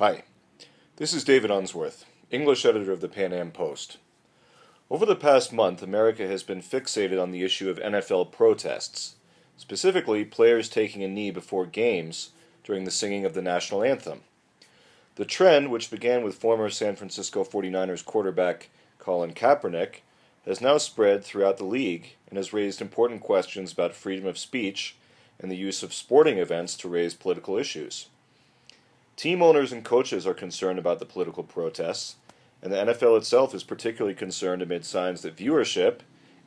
Hi, this is David Unsworth, English editor of the Pan Am Post. Over the past month, America has been fixated on the issue of NFL protests, specifically players taking a knee before games during the singing of the national anthem. The trend, which began with former San Francisco 49ers quarterback Colin Kaepernick, has now spread throughout the league and has raised important questions about freedom of speech and the use of sporting events to raise political issues. Team owners and coaches are concerned about the political protests, and the NFL itself is particularly concerned amid signs that viewership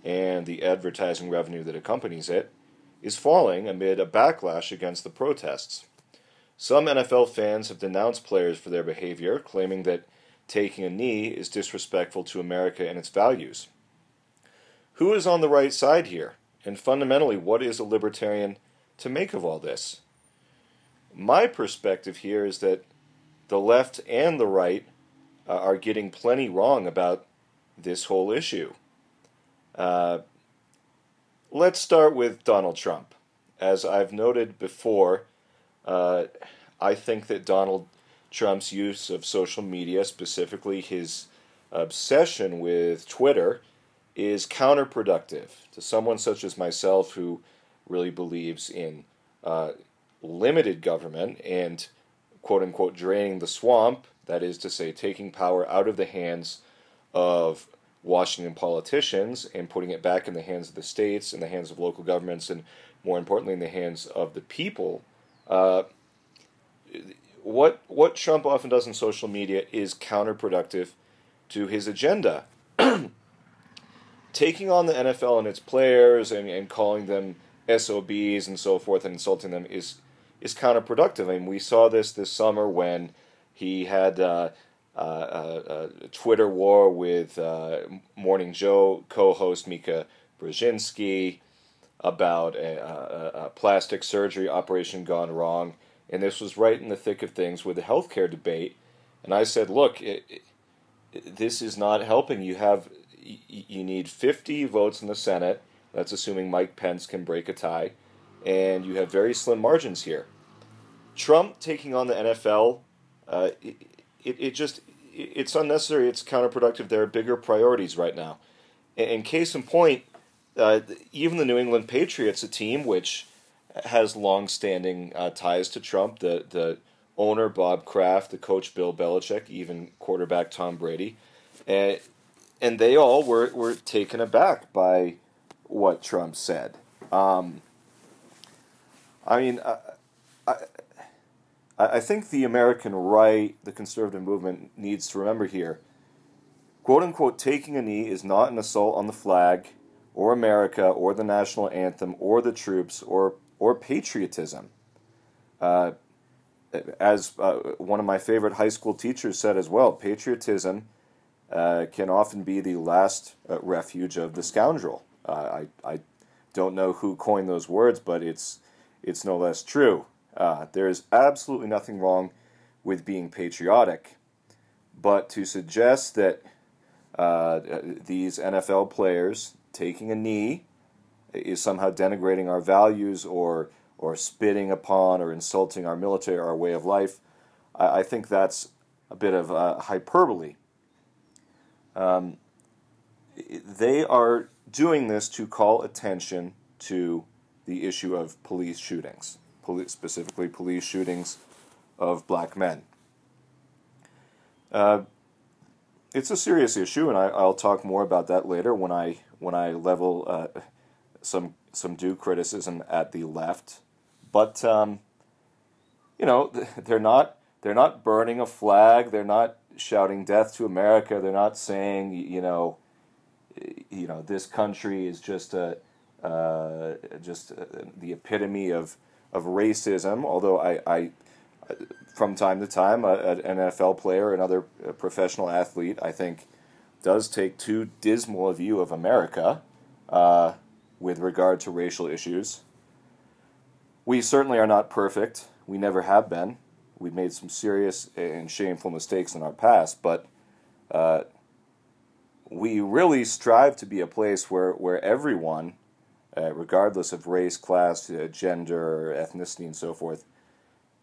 and the advertising revenue that accompanies it is falling amid a backlash against the protests. Some NFL fans have denounced players for their behavior, claiming that taking a knee is disrespectful to America and its values. Who is on the right side here? And fundamentally, what is a libertarian to make of all this? My perspective here is that the left and the right uh, are getting plenty wrong about this whole issue. Uh, let's start with Donald Trump. As I've noted before, uh, I think that Donald Trump's use of social media, specifically his obsession with Twitter, is counterproductive to someone such as myself who really believes in uh, limited government and quote unquote draining the swamp, that is to say, taking power out of the hands of Washington politicians and putting it back in the hands of the states, in the hands of local governments, and more importantly, in the hands of the people. Uh, what what Trump often does in social media is counterproductive to his agenda. Taking on the NFL and its players and, and calling them SOBs and so forth and insulting them is is counterproductive. I mean, we saw this this summer when he had uh, uh, a, Twitter war with uh, Morning Joe co-host Mika Brzezinski about a, a, a, plastic surgery operation gone wrong, and this was right in the thick of things with the healthcare debate. And I said, look, it, it, this is not helping. You have you need 50 votes in the Senate. That's assuming Mike Pence can break a tie and you have very slim margins here. Trump taking on the NFL, uh, it, it, it, just it's unnecessary. It's counterproductive. There are bigger priorities right now. And, case in point, uh, even the New England Patriots, a team which has long-standing uh, ties to Trump, the the owner Bob Kraft, the coach Bill Belichick, even quarterback Tom Brady, and and they all were were taken aback by what Trump said. Um, I mean, I, I think the American right, the conservative movement, needs to remember here quote unquote, taking a knee is not an assault on the flag or America or the national anthem or the troops or, or patriotism. Uh, as uh, one of my favorite high school teachers said as well, patriotism uh, can often be the last uh, refuge of the scoundrel. Uh, I, I don't know who coined those words, but it's it's no less true. Uh, there is absolutely nothing wrong with being patriotic, but to suggest that uh, these NFL players taking a knee is somehow denigrating our values or or spitting upon or insulting our military, or our way of life, I, I think that's a bit of uh, hyperbole. Um, they are doing this to call attention to the issue of police shootings, police, specifically police shootings of black men. Uh, it's a serious issue, and I, will talk more about that later when I when I level uh, some some due criticism at the left. But um, you know, they're not they're not burning a flag. They're not shouting "Death to America." They're not saying you know, you know, this country is just a uh, just uh, the epitome of of racism. Although I, I from time to time, an NFL player, another professional athlete, I think, does take too dismal a view of America uh, with regard to racial issues. We certainly are not perfect. We never have been. We've made some serious and shameful mistakes in our past, but uh, we really strive to be a place where, where everyone uh, regardless of race, class, uh, gender, ethnicity, and so forth,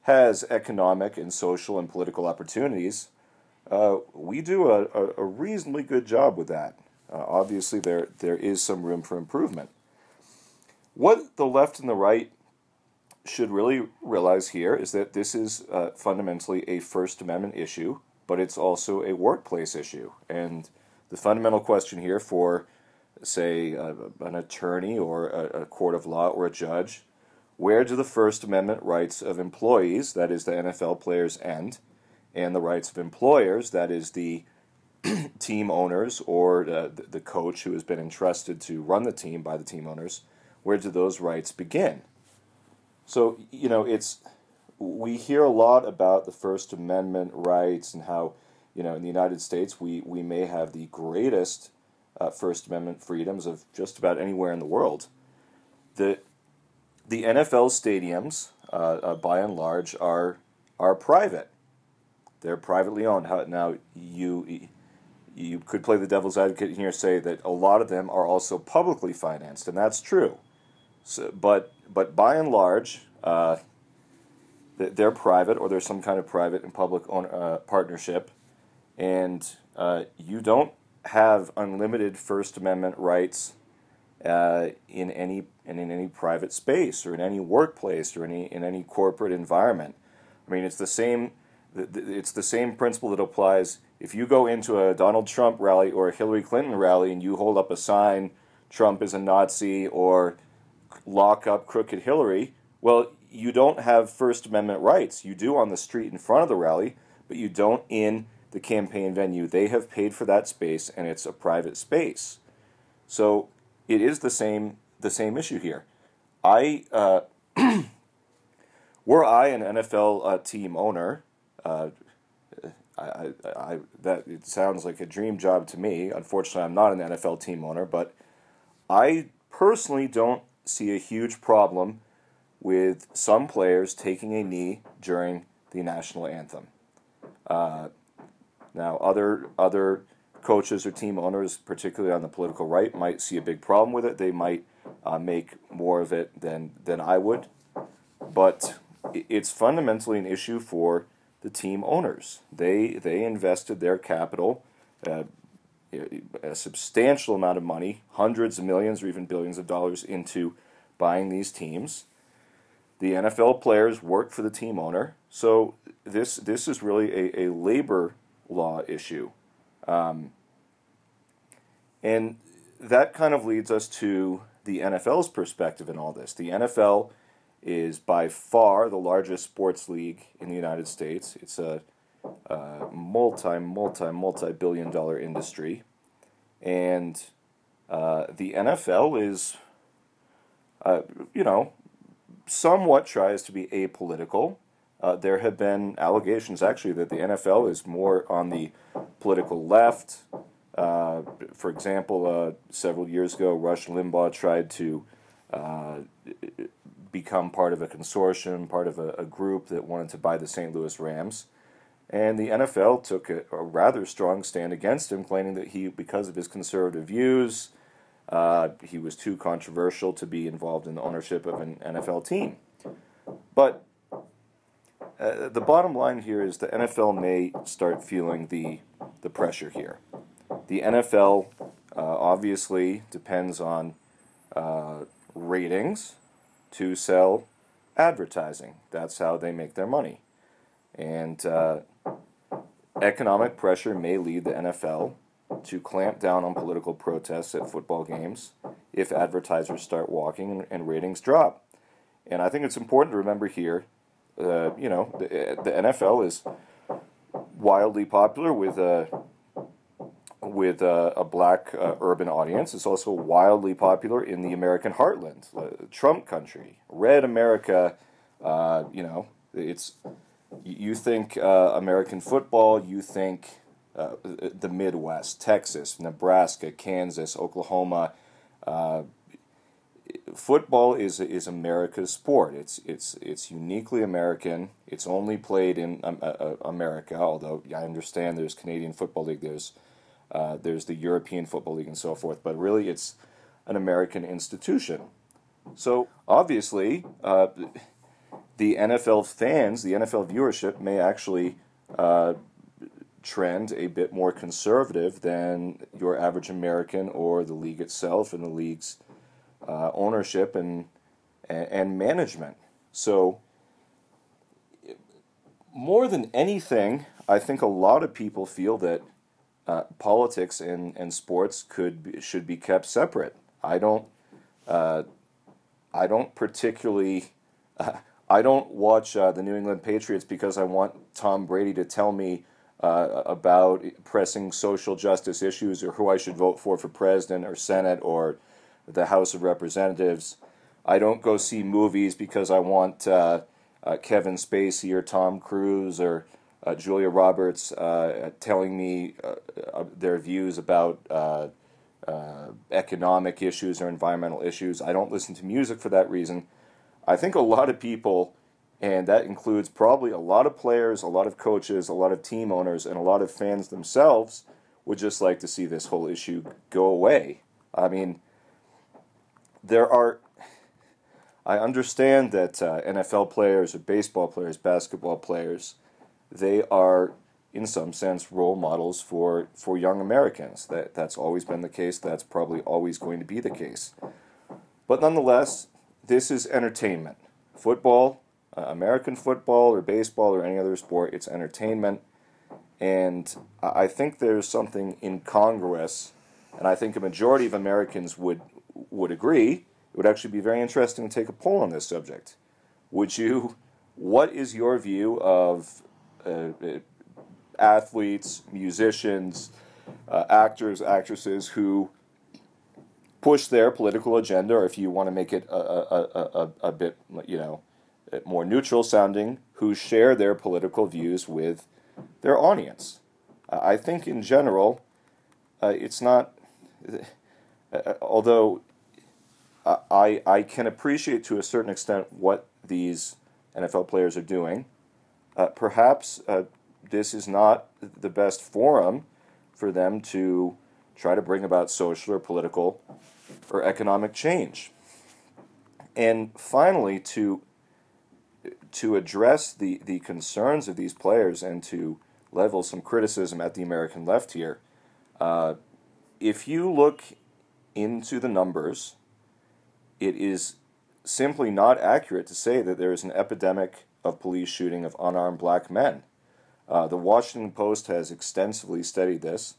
has economic and social and political opportunities, uh, we do a, a, reasonably good job with that. Uh, obviously, there there is some room for improvement. What the left and the right should really realize here is that this is uh, fundamentally a First Amendment issue, but it's also a workplace issue. And the fundamental question here for, say, an attorney or a, a court of law or a judge where do the First Amendment rights of employees, that is the NFL players, end, and the rights of employers, that is the team owners or the, the coach who has been entrusted to run the team by the team owners, where do those rights begin? So, you know, it's we hear a lot about the First Amendment rights and how, you know, in the United States we, we may have the greatest uh, First Amendment freedoms of just about anywhere in the world. The the NFL stadiums, uh, uh, by and large, are are private. They're privately owned. How, now you you could play the devil's advocate here, say that a lot of them are also publicly financed, and that's true. So, but but by and large, uh, they're private or there's some kind of private and public own, uh, partnership, and uh, you don't have unlimited First Amendment rights uh, in any and in any private space or in any workplace or any in any corporate environment. I mean, it's the same. It's the same principle that applies if you go into a Donald Trump rally or a Hillary Clinton rally and you hold up a sign, Trump is a Nazi or lock up crooked Hillary. Well, you don't have First Amendment rights. You do on the street in front of the rally, but you don't in the campaign venue. They have paid for that space, and it's a private space. So it is the same the same issue here. I uh, were I an NFL uh, team owner, uh, I, I, I, that it sounds like a dream job to me. Unfortunately, I'm not an NFL team owner, but I personally don't see a huge problem with some players taking a knee during the national anthem. Uh, now, other other coaches or team owners, particularly on the political right, might see a big problem with it. They might uh, make more of it than than I would, but it's fundamentally an issue for the team owners. They they invested their capital, uh, a substantial amount of money, hundreds of millions or even billions of dollars into buying these teams. The NFL players work for the team owner, so this this is really a, a labor law issue. Um, and that kind of leads us to the NFL's perspective in all this. The NFL is by far the largest sports league in the United States. It's a, a multi, multi, multi billion dollar industry. And uh, the NFL is, uh, you know, somewhat tries to be apolitical. Uh, there have been allegations actually that the NFL is more on the political left. Uh, for example, uh, several years ago, Rush Limbaugh tried to uh, become part of a consortium, part of a, a, group that wanted to buy the St. Louis Rams. And the NFL took a, a rather strong stand against him, claiming that he, because of his conservative views, uh, he was too controversial to be involved in the ownership of an NFL team. But uh, the bottom line here is the NFL may start feeling the the pressure here. The NFL uh, obviously depends on uh, ratings to sell advertising. That's how they make their money. And uh, economic pressure may lead the NFL to clamp down on political protests at football games if advertisers start walking and, ratings drop. And I think it's important to remember here, uh, you know, the, the, NFL is wildly popular with a with a, a black uh, urban audience. It's also wildly popular in the American heartland, uh, Trump country, red America. Uh, you know, it's you think uh, American football, you think uh, the Midwest, Texas, Nebraska, Kansas, Oklahoma. Uh, football is is America's sport. It's it's it's uniquely American. It's only played in um, America. Although I understand there's Canadian Football League, there's uh, there's the European Football League and so forth, but really it's an American institution. So obviously, uh, the NFL fans, the NFL viewership may actually uh, trend a bit more conservative than your average American or the league itself and the league's uh, ownership and, and, management. So, more than anything, I think a lot of people feel that uh, politics and, and sports could be, should be kept separate. I don't uh, I don't particularly I don't watch uh, the New England Patriots because I want Tom Brady to tell me uh, about pressing social justice issues or who I should vote for for president or senate or the House of Representatives. I don't go see movies because I want uh, uh, Kevin Spacey or Tom Cruise or uh, Julia Roberts uh, telling me uh, their views about economic issues or environmental issues. I don't listen to music for that reason. I think a lot of people and that includes probably a lot of players, a lot of coaches, a lot of team owners, and a lot of fans themselves would just like to see this whole issue go away. I mean, there are. I understand that uh, NFL players or baseball players, basketball players, they are in some sense role models for, for young Americans. That that's always been the case. That's probably always going to be the case. But nonetheless, this is entertainment. Football uh, American football or baseball or any other sport. It's entertainment. And I think there's something incongruous, and I think a majority of Americans would would agree. It would actually be very interesting to take a poll on this subject. Would you? What is your view of uh, uh athletes, musicians, uh, actors, actresses who push their political agenda, or if you want to make it a, a, a, a, bit, you know, more neutral sounding, who share their political views with their audience. Uh, I think in general, uh, it's not, uh, although I, I can appreciate to a certain extent what these NFL players are doing, uh, perhaps uh, this is not the best forum for them to try to bring about social or political or economic change. And finally, to to address the, the concerns of these players and to level some criticism at the American left here, uh, if you look into the numbers, it is simply not accurate to say that there is an epidemic of police shooting of unarmed black men. Uh, the Washington Post has extensively studied this.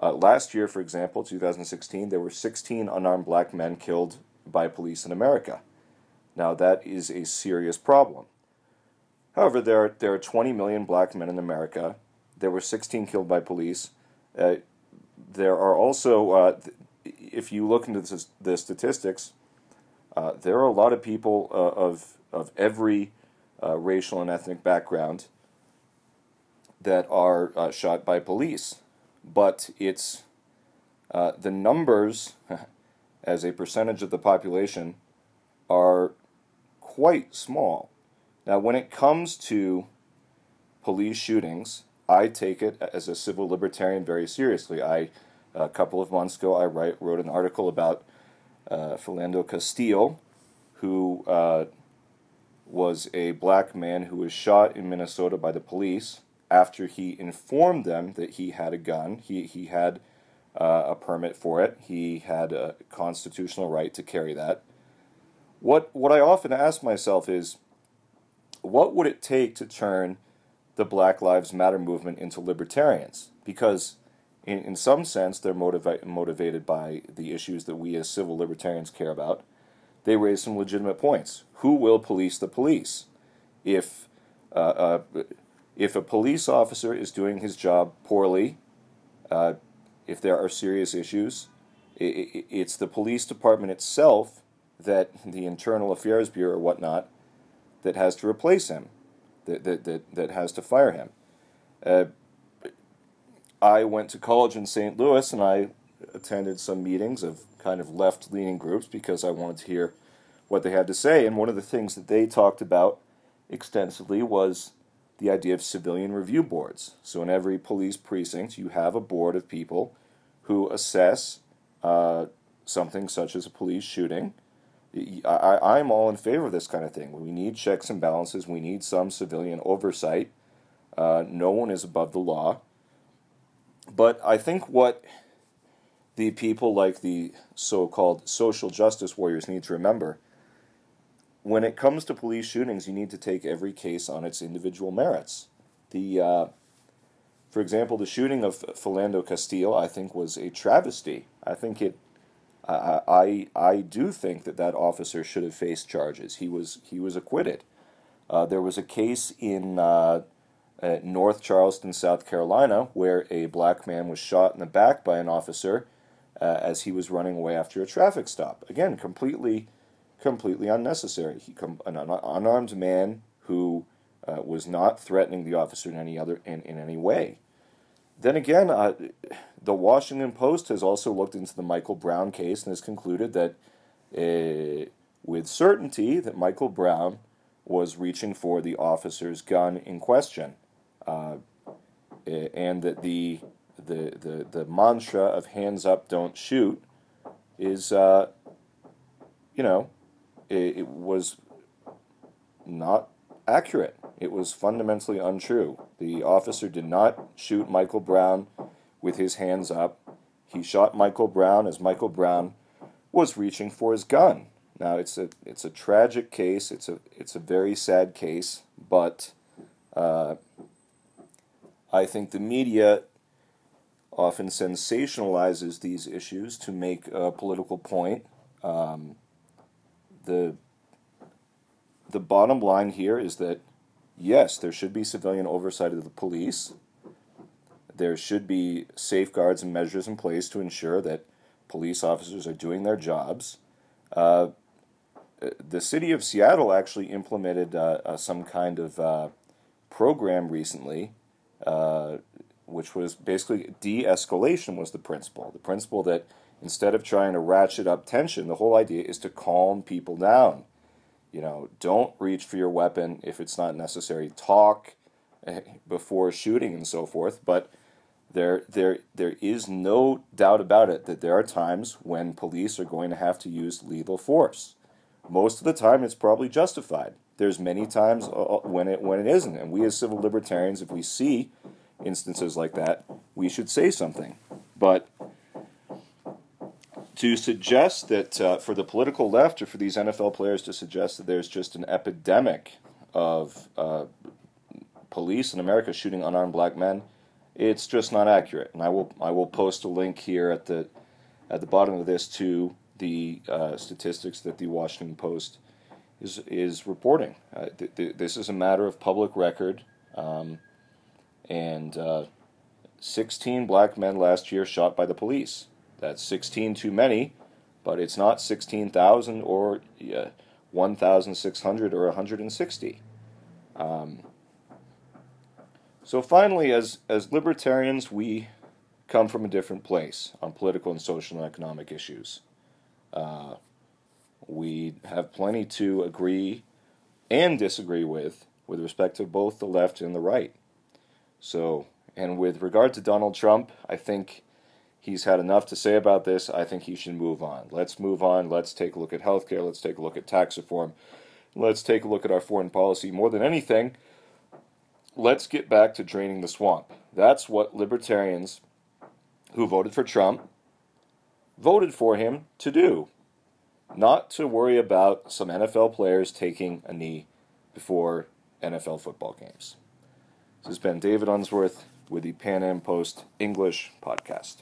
Uh, last year, for example, 2016, there were 16 unarmed black men killed by police in America. Now, that is a serious problem. However, there are, there are 20 million black men in America. There were 16 killed by police. Uh, there are also, uh, if you look into the, the statistics, uh, there are a lot of people uh, of, of every uh, racial and ethnic background that are uh, shot by police. But it's the numbers, as a percentage of the population, are quite small. Now, when it comes to police shootings, I take it as a civil libertarian very seriously. I, a couple of months ago, I write, wrote an article about uh, Philando who uh, was a black man who was shot in Minnesota by the police after he informed them that he had a gun. He, he had uh, a permit for it, he had a constitutional right to carry that. What, what I often ask myself is what would it take to turn the Black Lives Matter movement into libertarians? Because, in, in some sense, they're motiva- motivated by the issues that we as civil libertarians care about. They raise some legitimate points. Who will police the police? If uh, uh, if a police officer is doing his job poorly, uh, if there are serious issues, it, it's the police department itself that the Internal Affairs Bureau or whatnot that has to replace him, that, that, that, that has to fire him. I went to college in St. Louis and I attended some meetings of kind of left leaning groups because I wanted to hear what they had to say. And one of the things that they talked about extensively was the idea of civilian review boards. So in every police precinct, you have a board of people who assess uh, something such as a police shooting I, I'm all in favor of this kind of thing. We need checks and balances. We need some civilian oversight. Uh, no one is above the law. But I think what the people like the so called social justice warriors need to remember when it comes to police shootings, you need to take every case on its individual merits. The, uh, for example, the shooting of Philando Castile, I think, was a travesty. I think it. I, I I do think that that officer should have faced charges. He was he was acquitted. Uh, there was a case in uh, North Charleston, South Carolina, where a black man was shot in the back by an officer uh, as he was running away after a traffic stop. Again, completely completely unnecessary. He com- an un- unarmed man who uh, was not threatening the officer in any other in, in any way. Then again, uh, the Washington Post has also looked into the Michael Brown case and has concluded that, uh, with certainty, that Michael Brown was reaching for the officer's gun in question, uh, and that the the the the mantra of "hands up, don't shoot" is, uh, you know, it, it was not accurate. It was fundamentally untrue. The officer did not shoot Michael Brown with his hands up. He shot Michael Brown as Michael Brown was reaching for his gun. Now it's a it's a tragic case. It's a it's a very sad case, but uh, I think the media often sensationalizes these issues to make a political point. Um, the the bottom line here is that yes, there should be civilian oversight of the police. There should be safeguards and measures in place to ensure that police officers are doing their jobs. Uh, the city of Seattle actually implemented uh, uh, some kind of uh, program recently, uh, which was basically de escalation, was the principle. The principle that Instead of trying to ratchet up tension, the whole idea is to calm people down. You know, don't reach for your weapon if it's not necessary. Talk eh, before shooting and so forth, but there there there is no doubt about it that there are times when police are going to have to use lethal force. Most of the time it's probably justified. There's many times uh, uh, when it when it isn't, and we as civil libertarians if we see instances like that, we should say something. But to suggest that uh, for the political left or for these NFL players to suggest that there's just an epidemic of uh, police in America shooting unarmed black men, it's just not accurate. And I will I will post a link here at the at the bottom of this to the uh, statistics that the Washington Post is is reporting. Uh, th- th- this is a matter of public record, um, and uh, 16 black men last year shot by the police. That's 16 too many, but it's not 16,000 or uh, 1,600 or 160. Um, so finally, as, as libertarians, we come from a different place on political and social and economic issues. Uh, we have plenty to agree and disagree with with respect to both the left and the right. So, and with regard to Donald Trump, I think He's had enough to say about this. I think he should move on. Let's move on. Let's take a look at healthcare. Let's take a look at tax reform. Let's take a look at our foreign policy. More than anything, let's get back to draining the swamp. That's what libertarians who voted for Trump voted for him to do. Not to worry about some NFL players taking a knee before NFL football games. This has been David Unsworth with the Pan Am Post English podcast.